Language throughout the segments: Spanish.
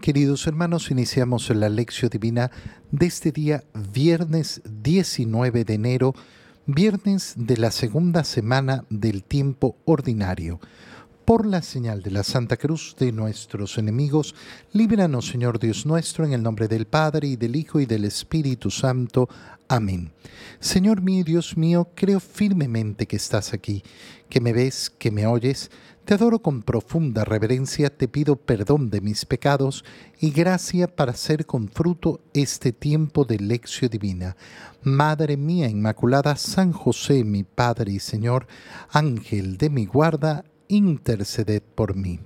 Queridos hermanos, iniciamos la lección divina de este día, viernes 19 de enero, viernes de la segunda semana del tiempo ordinario. Por la señal de la Santa Cruz de nuestros enemigos, líbranos, Señor Dios nuestro, en el nombre del Padre, y del Hijo, y del Espíritu Santo. Amén. Señor mío, Dios mío, creo firmemente que estás aquí, que me ves, que me oyes te adoro con profunda reverencia, te pido perdón de mis pecados y gracia para hacer con fruto este tiempo de lección divina. Madre mía Inmaculada, San José, mi Padre y Señor, Ángel de mi guarda, interceded por mí.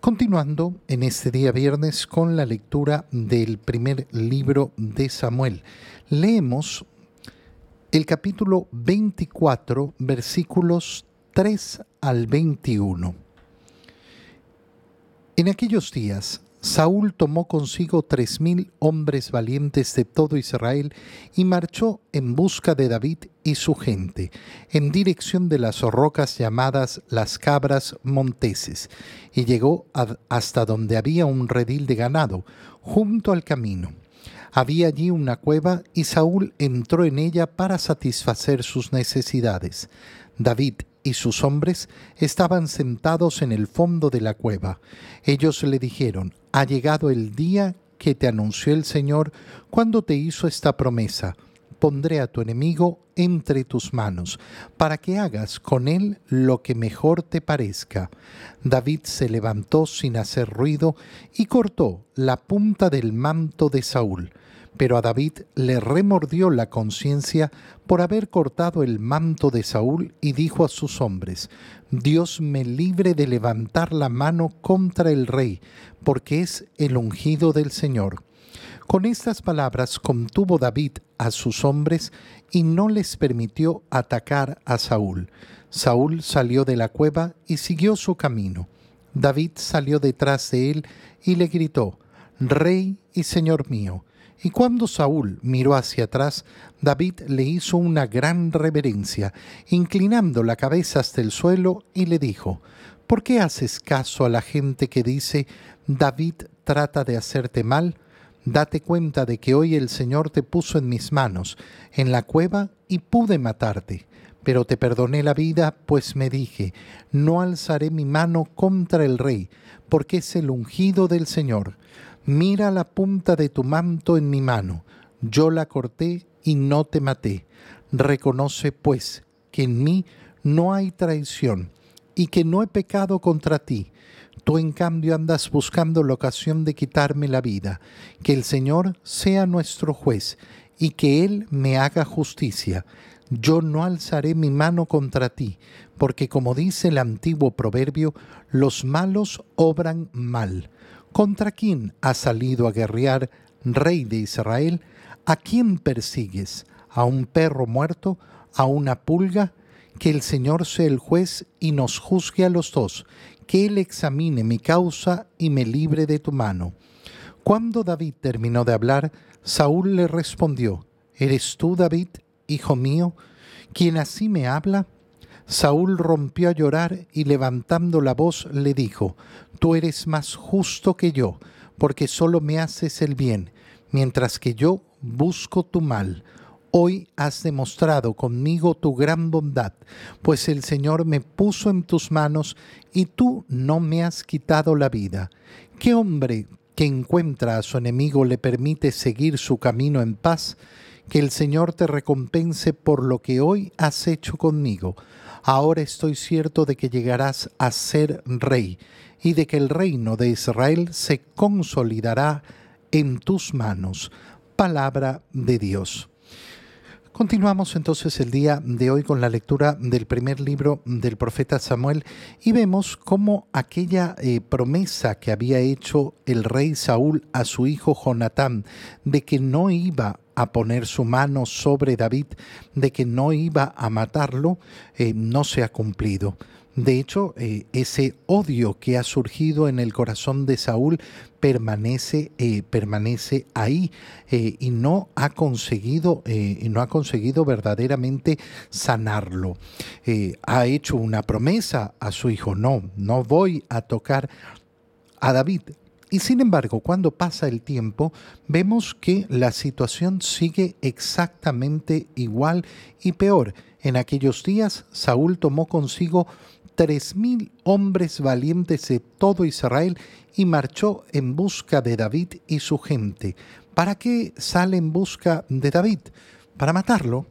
Continuando en este día viernes con la lectura del primer libro de Samuel, leemos el capítulo 24, versículos 3 al 21. En aquellos días, Saúl tomó consigo tres mil hombres valientes de todo Israel y marchó en busca de David y su gente, en dirección de las rocas llamadas las cabras monteses, y llegó hasta donde había un redil de ganado, junto al camino. Había allí una cueva y Saúl entró en ella para satisfacer sus necesidades. David y sus hombres estaban sentados en el fondo de la cueva. Ellos le dijeron, ha llegado el día que te anunció el Señor cuando te hizo esta promesa. Pondré a tu enemigo entre tus manos, para que hagas con él lo que mejor te parezca. David se levantó sin hacer ruido y cortó la punta del manto de Saúl pero a David le remordió la conciencia por haber cortado el manto de Saúl y dijo a sus hombres, Dios me libre de levantar la mano contra el rey, porque es el ungido del Señor. Con estas palabras contuvo David a sus hombres y no les permitió atacar a Saúl. Saúl salió de la cueva y siguió su camino. David salió detrás de él y le gritó, Rey y Señor mío. Y cuando Saúl miró hacia atrás, David le hizo una gran reverencia, inclinando la cabeza hasta el suelo, y le dijo, ¿Por qué haces caso a la gente que dice, David trata de hacerte mal? Date cuenta de que hoy el Señor te puso en mis manos, en la cueva, y pude matarte. Pero te perdoné la vida, pues me dije, no alzaré mi mano contra el rey, porque es el ungido del Señor mira la punta de tu manto en mi mano, yo la corté y no te maté. Reconoce, pues, que en mí no hay traición y que no he pecado contra ti. Tú en cambio andas buscando la ocasión de quitarme la vida. Que el Señor sea nuestro juez y que Él me haga justicia. Yo no alzaré mi mano contra ti, porque como dice el antiguo proverbio, los malos obran mal ¿Contra quién has salido a guerrear, rey de Israel? ¿A quién persigues? ¿A un perro muerto? ¿A una pulga? Que el Señor sea el juez y nos juzgue a los dos, que Él examine mi causa y me libre de tu mano. Cuando David terminó de hablar, Saúl le respondió, ¿Eres tú, David, hijo mío, quien así me habla? Saúl rompió a llorar y levantando la voz le dijo, Tú eres más justo que yo, porque solo me haces el bien, mientras que yo busco tu mal. Hoy has demostrado conmigo tu gran bondad, pues el Señor me puso en tus manos y tú no me has quitado la vida. ¿Qué hombre que encuentra a su enemigo le permite seguir su camino en paz? Que el Señor te recompense por lo que hoy has hecho conmigo ahora estoy cierto de que llegarás a ser rey y de que el reino de Israel se consolidará en tus manos. Palabra de Dios. Continuamos entonces el día de hoy con la lectura del primer libro del profeta Samuel y vemos cómo aquella eh, promesa que había hecho el rey Saúl a su hijo Jonatán de que no iba a poner su mano sobre David, de que no iba a matarlo, eh, no se ha cumplido. De hecho, eh, ese odio que ha surgido en el corazón de Saúl permanece, eh, permanece ahí y no ha conseguido, no ha conseguido verdaderamente sanarlo. ha hecho una promesa a su hijo, no, no voy a tocar a David, Y sin embargo, cuando pasa el tiempo, vemos que la situación sigue exactamente igual y peor. En aquellos días, Saúl tomó consigo tres mil hombres valientes de todo Israel y marchó en busca de David y su gente. ¿Para qué sale en busca de David? Para matarlo.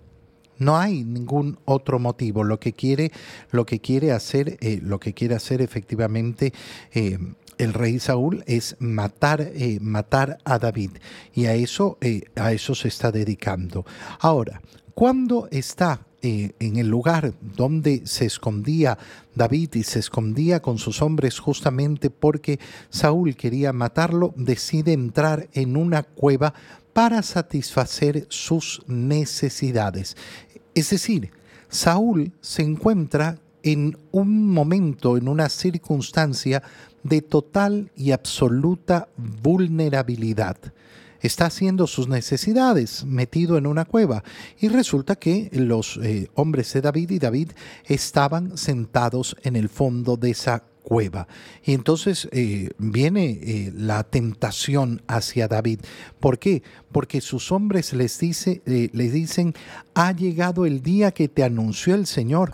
No hay ningún otro motivo. Lo que quiere, lo que quiere hacer, eh, lo que quiere hacer efectivamente eh, el rey Saúl es matar, eh, matar a David. Y a eso, a eso se está dedicando. Ahora, cuando está en el lugar donde se escondía David y se escondía con sus hombres justamente porque Saúl quería matarlo, decide entrar en una cueva para satisfacer sus necesidades. Es decir, Saúl se encuentra en un momento, en una circunstancia de total y absoluta vulnerabilidad. Está haciendo sus necesidades metido en una cueva y resulta que los eh, hombres de David y David estaban sentados en el fondo de esa cueva. Y entonces eh, viene eh, la tentación hacia David. ¿Por qué? Porque sus hombres les, dice, les dicen, ha llegado el día que te anunció el Señor,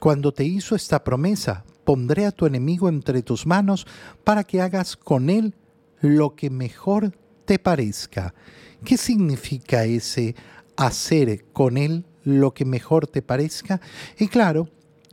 cuando te hizo esta promesa, pondré a tu enemigo entre tus manos para que hagas con él lo que mejor te parezca. ¿Qué significa ese hacer con él lo que mejor te parezca? Y claro,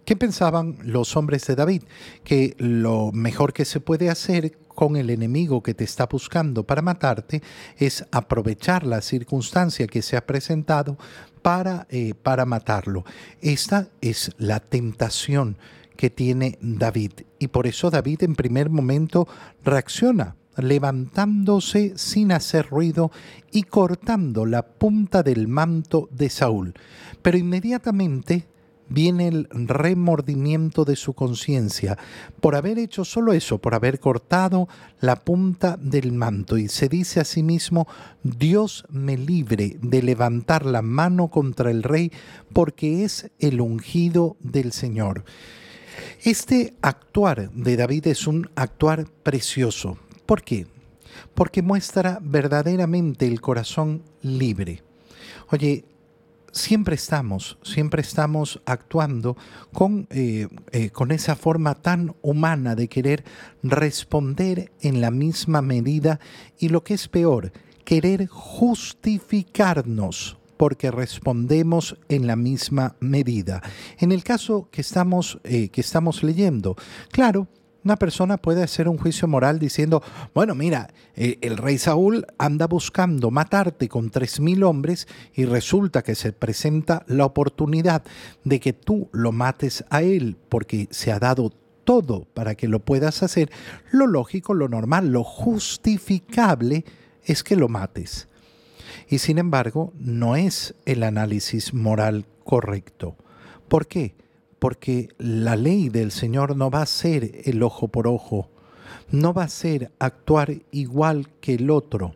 ¿Qué pensaban los hombres de David? Que lo mejor que se puede hacer con el enemigo que te está buscando para matarte es aprovechar la circunstancia que se ha presentado para, eh, para matarlo. Esta es la tentación que tiene David y por eso David en primer momento reacciona levantándose sin hacer ruido y cortando la punta del manto de Saúl. Pero inmediatamente viene el remordimiento de su conciencia por haber hecho solo eso, por haber cortado la punta del manto. Y se dice a sí mismo, Dios me libre de levantar la mano contra el rey, porque es el ungido del Señor. Este actuar de David es un actuar precioso. ¿Por qué? Porque muestra verdaderamente el corazón libre. Oye, siempre estamos, siempre estamos actuando con, eh, eh, con esa forma tan humana de querer responder en la misma medida y lo que es peor, querer justificarnos porque respondemos en la misma medida. En el caso que estamos, eh, que estamos leyendo, claro, una persona puede hacer un juicio moral diciendo, bueno, mira, eh, el rey Saúl anda buscando matarte con tres mil hombres y resulta que se presenta la oportunidad de que tú lo mates a él porque se ha dado todo para que lo puedas hacer. Lo lógico, lo normal, lo justificable es que lo mates. Y sin embargo, no es el análisis moral correcto. ¿Por qué? Porque la ley del Señor no va a ser el ojo por ojo, no va a ser actuar igual que el otro.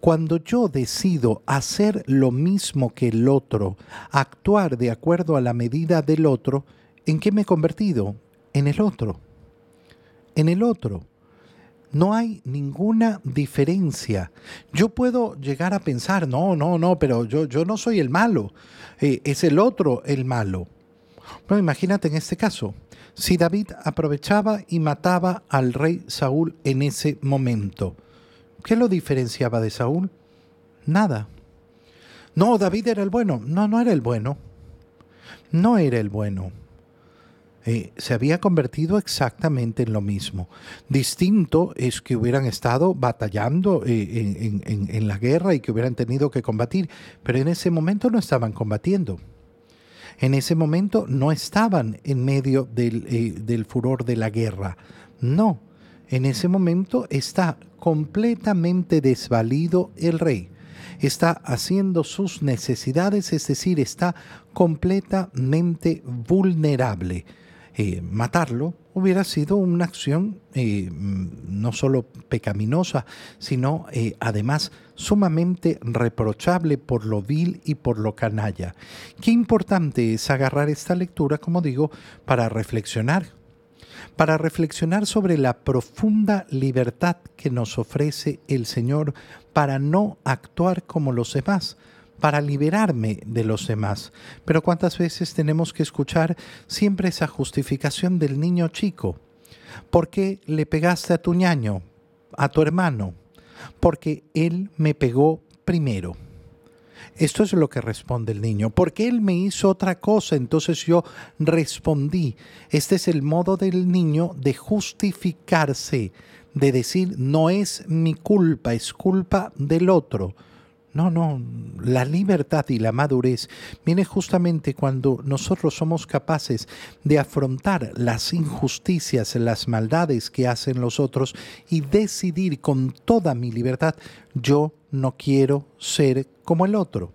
Cuando yo decido hacer lo mismo que el otro, actuar de acuerdo a la medida del otro, ¿en qué me he convertido? En el otro. En el otro. No hay ninguna diferencia. Yo puedo llegar a pensar, no, no, no, pero yo, yo no soy el malo, eh, es el otro el malo. Bueno, imagínate en este caso, si David aprovechaba y mataba al rey Saúl en ese momento, ¿qué lo diferenciaba de Saúl? Nada. No, David era el bueno. No, no era el bueno. No era el bueno. Eh, se había convertido exactamente en lo mismo. Distinto es que hubieran estado batallando eh, en la guerra y que hubieran tenido que combatir, pero en ese momento no estaban combatiendo en ese momento no estaban en medio eh, del, furor de la guerra. No, en ese momento está completamente desvalido el rey. Está haciendo sus necesidades, es decir, está completamente vulnerable. Eh, matarlo hubiera sido una acción eh, no solo pecaminosa, sino eh, además sumamente reprochable por lo vil y por lo canalla. Qué importante es agarrar esta lectura, como digo, para reflexionar. para reflexionar sobre la profunda libertad que nos ofrece el Señor para no actuar como los demás, para liberarme de los demás. Pero cuántas veces tenemos que escuchar siempre esa justificación del niño chico. ¿Por qué le pegaste a tu ñaño, a tu hermano? Porque él me pegó primero. Esto es lo que responde el niño. Porque él me hizo otra cosa, entonces yo respondí. Este es el modo del niño de justificarse, de decir, no es mi culpa, es culpa del otro. No, no, la libertad y la madurez viene justamente cuando nosotros somos capaces de afrontar las injusticias, las maldades que hacen los otros y decidir con toda mi libertad, yo no quiero ser como el otro.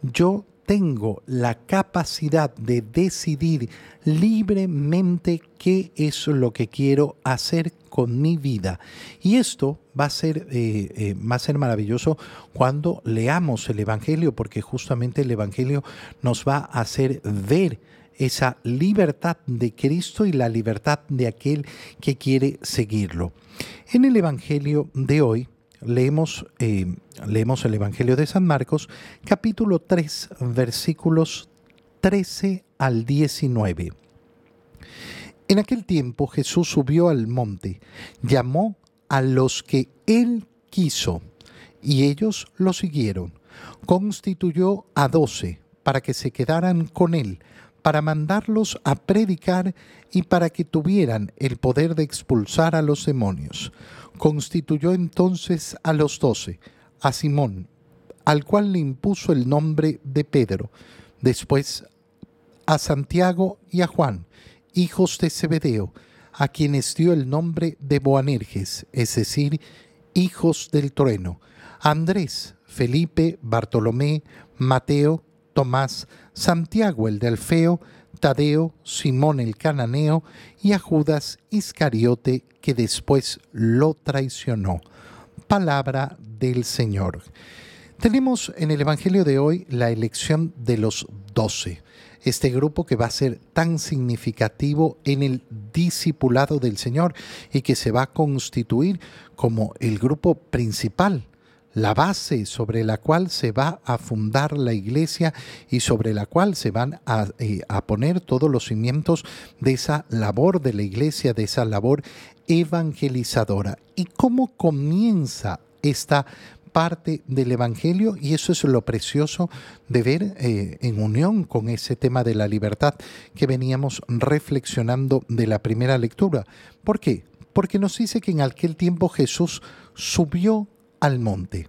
Yo tengo la capacidad de decidir libremente qué es lo que quiero hacer con mi vida. Y esto va a ser, eh, eh, va a ser maravilloso cuando leamos el Evangelio, porque justamente el Evangelio nos va a hacer ver esa libertad de Cristo y la libertad de aquel que quiere seguirlo. En el Evangelio de hoy, leemos, eh, leemos el Evangelio de San Marcos, capítulo 3, versículos 13 al 19. En aquel tiempo Jesús subió al monte, llamó a los que él quiso, y ellos lo siguieron. Constituyó a doce para que se quedaran con él, para mandarlos a predicar y para que tuvieran el poder de expulsar a los demonios. Constituyó entonces a los doce, a Simón, al cual le impuso el nombre de Pedro, después a Santiago y a Juan, hijos de Zebedeo, a quienes dio el nombre de Boanerges, es decir, hijos del trueno, Andrés, Felipe, Bartolomé, Mateo, Tomás, Santiago el de Alfeo, Tadeo, Simón el cananeo y a Judas Iscariote que después lo traicionó. Palabra del Señor. Tenemos en el Evangelio de hoy la elección de los doce este grupo que va a ser tan significativo en el discipulado del Señor y que se va a constituir como el grupo principal, la base sobre la cual se va a fundar la iglesia y sobre la cual se van a, eh, a poner todos los cimientos de esa labor de la iglesia, de esa labor evangelizadora. ¿Y cómo comienza esta parte del Evangelio y eso es lo precioso de ver eh, en unión con ese tema de la libertad que veníamos reflexionando de la primera lectura. ¿Por qué? Porque nos dice que en aquel tiempo Jesús subió al monte.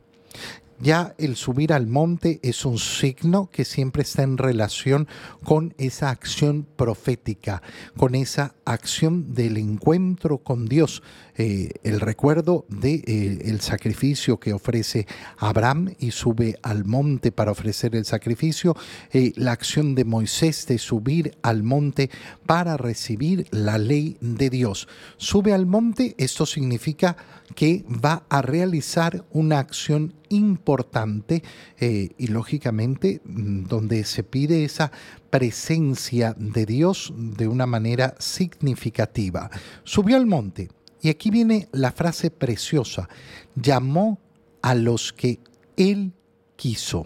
Ya el subir al monte es un signo que siempre está en relación con esa acción profética, con esa acción del encuentro con Dios, eh, el recuerdo del de, eh, sacrificio que ofrece Abraham y sube al monte para ofrecer el sacrificio, eh, la acción de Moisés de subir al monte para recibir la ley de Dios. Sube al monte, esto significa que va a realizar una acción importante eh, y lógicamente mm, donde se pide esa presencia de Dios de una manera significativa. Subió al monte y aquí viene la frase preciosa, llamó a los que él quiso.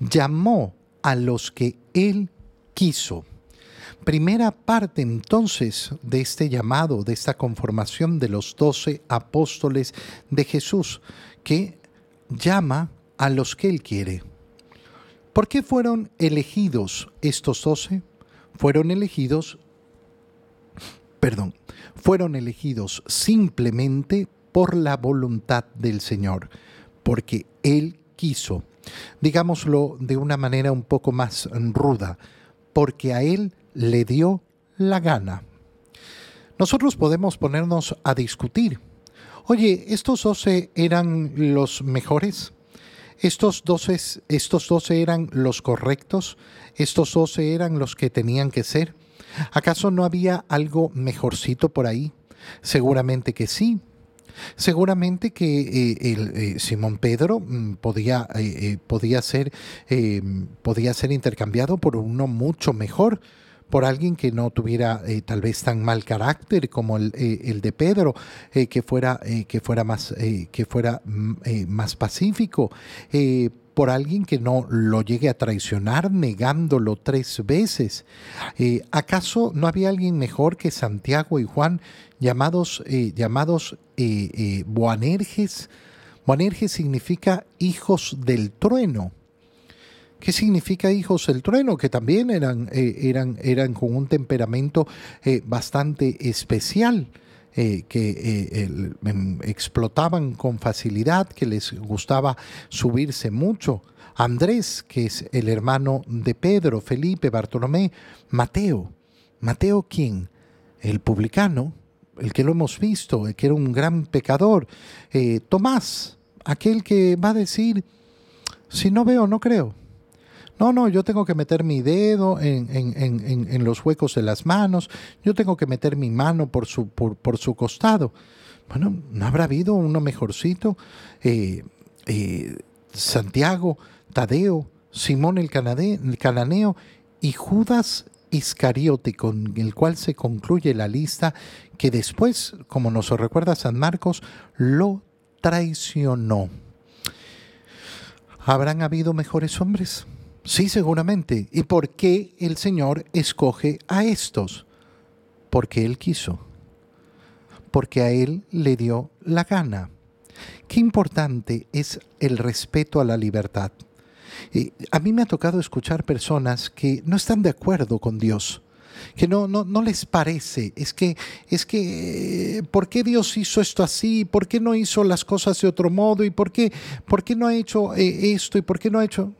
Llamó a los que él quiso. Primera parte entonces de este llamado, de esta conformación de los doce apóstoles de Jesús, que llama a los que Él quiere. ¿Por qué fueron elegidos estos doce? Fueron elegidos, perdón, fueron elegidos simplemente por la voluntad del Señor, porque Él quiso. Digámoslo de una manera un poco más ruda, porque a Él le dio la gana. Nosotros podemos ponernos a discutir Oye, ¿estos doce eran los mejores? ¿Estos doce, ¿Estos doce eran los correctos? ¿Estos doce eran los que tenían que ser? ¿Acaso no había algo mejorcito por ahí? Seguramente que sí. Seguramente que eh, el, eh, Simón Pedro mm, podía, eh, podía, ser, podía ser intercambiado por uno mucho mejor, por alguien que no tuviera tal vez tan mal carácter como el, eh, de Pedro, que fuera, que fuera más, que fuera, mm, más pacífico, por alguien que no lo llegue a traicionar negándolo tres veces. ¿Acaso no había alguien mejor que Santiago y Juan llamados, llamados Boanerges? Boanerges significa hijos del trueno. ¿Qué significa hijos del trueno? Que también eran, eh, eran, eran con un temperamento eh, bastante especial. Eh, que em, explotaban con facilidad, que les gustaba subirse mucho. Andrés, que es el hermano de Pedro, Felipe, Bartolomé, Mateo. ¿Mateo quién? El publicano, el que lo hemos visto, el que era un gran pecador. Tomás, aquel que va a decir, si no veo, no creo. No, no, yo tengo que meter mi dedo en, los huecos de las manos, yo tengo que meter mi mano por su, costado. Bueno, ¿no habrá habido uno mejorcito? Eh, eh, Santiago, Tadeo, Simón el, el cananeo y Judas Iscariote, con el cual se concluye la lista, que después, como nos recuerda San Marcos, lo traicionó. ¿Habrán habido mejores hombres? Sí, seguramente. ¿Y por qué el Señor escoge a estos? Porque Él quiso. Porque a Él le dio la gana. Qué importante es el respeto a la libertad. a mí me ha tocado escuchar personas que no están de acuerdo con Dios, que no, no, no les parece. Es que, es que, ¿por qué Dios hizo esto así? ¿Por qué no hizo las cosas de otro modo? ¿Y por qué, por qué no ha hecho eh, esto? ¿Y por qué no ha hecho?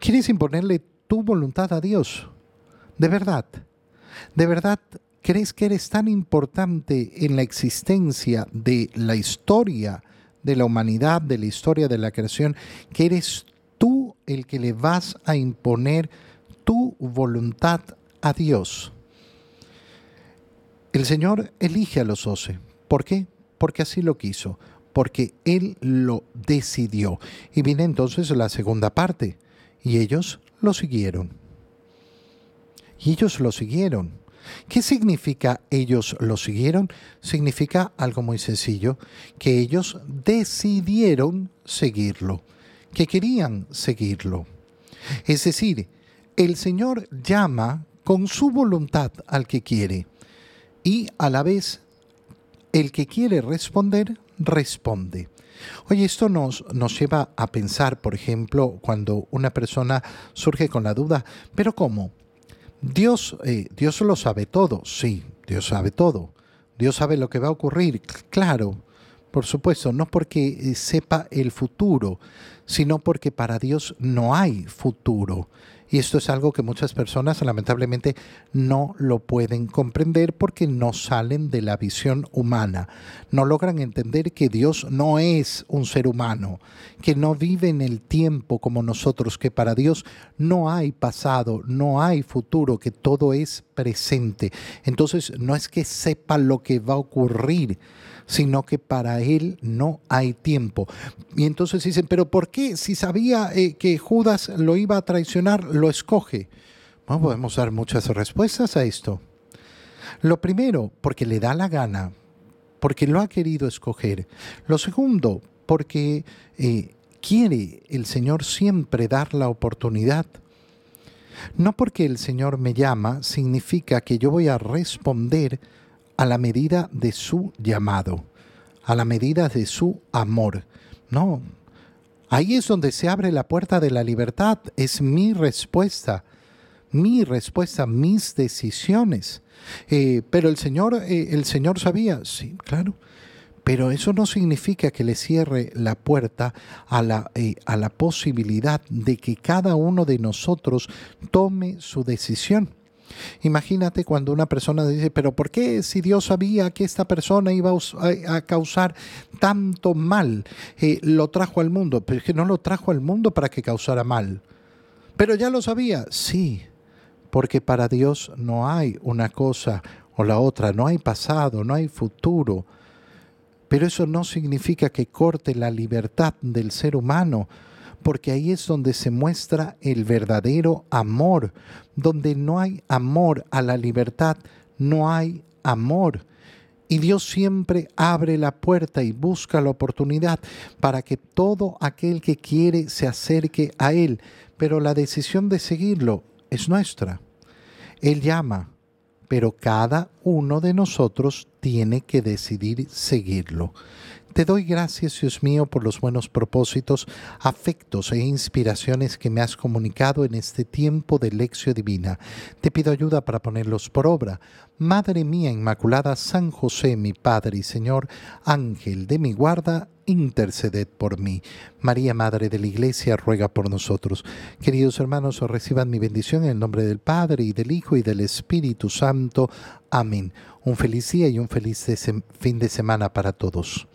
¿Quieres imponerle tu voluntad a Dios? De verdad, de verdad, ¿crees que eres tan importante en la existencia de la historia de la humanidad, de la historia de la creación, que eres tú el que le vas a imponer tu voluntad a Dios? El Señor elige a los doce. ¿Por qué? Porque así lo quiso, porque Él lo decidió. Y viene entonces la segunda parte y ellos lo siguieron. Y ellos lo siguieron. ¿Qué significa ellos lo siguieron? Significa algo muy sencillo, que ellos decidieron seguirlo, que querían seguirlo. Es decir, el Señor llama con su voluntad al que quiere y a la vez el que quiere responder, responde. Oye, esto nos, nos lleva a pensar, por ejemplo, cuando una persona surge con la duda, pero ¿cómo? Dios, eh, Dios lo sabe todo, sí, Dios sabe todo. Dios sabe lo que va a ocurrir, claro, por supuesto, no porque eh, sepa el futuro, sino porque para Dios no hay futuro. Y esto es algo que muchas personas lamentablemente no lo pueden comprender porque no salen de la visión humana. No logran entender que Dios no es un ser humano, que no vive en el tiempo como nosotros, que para Dios no hay pasado, no hay futuro, que todo es presente. Entonces no es que sepa lo que va a ocurrir, sino que para él no hay tiempo. Y entonces dicen, pero ¿por qué si sabía eh, que Judas lo iba a traicionar, lo escoge? Bueno, podemos dar muchas respuestas a esto. Lo primero, porque le da la gana, porque lo ha querido escoger. Lo segundo, porque eh, quiere el Señor siempre dar la oportunidad. No porque el Señor me llama significa que yo voy a responder a la medida de su llamado, a la medida de su amor. No, ahí es donde se abre la puerta de la libertad, es mi respuesta, mi respuesta, mis decisiones. Eh, pero el Señor, eh, el Señor sabía, sí, claro, pero eso no significa que le cierre la puerta a la, eh, a la posibilidad de que cada uno de nosotros tome su decisión. Imagínate cuando una persona dice, pero ¿por qué si Dios sabía que esta persona iba a causar tanto mal, eh, lo trajo al mundo? Pero es que no lo trajo al mundo para que causara mal. Pero ya lo sabía, sí, porque para Dios no hay una cosa o la otra, no hay pasado, no hay futuro. Pero eso no significa que corte la libertad del ser humano porque ahí es donde se muestra el verdadero amor. Donde no hay amor a la libertad, no hay amor. Y Dios siempre abre la puerta y busca la oportunidad para que todo aquel que quiere se acerque a Él. Pero la decisión de seguirlo es nuestra. Él llama, pero cada uno de nosotros tiene que decidir seguirlo. Te doy gracias, Dios mío, por los buenos propósitos, afectos e inspiraciones que me has comunicado en este tiempo de lección divina. Te pido ayuda para ponerlos por obra. Madre mía Inmaculada, San José, mi Padre y Señor, Ángel de mi guarda, interceded por mí. María, Madre de la Iglesia, ruega por nosotros. Queridos hermanos, reciban mi bendición en el nombre del Padre y del Hijo y del Espíritu Santo. Amén. Un feliz día y un feliz fin de semana para todos.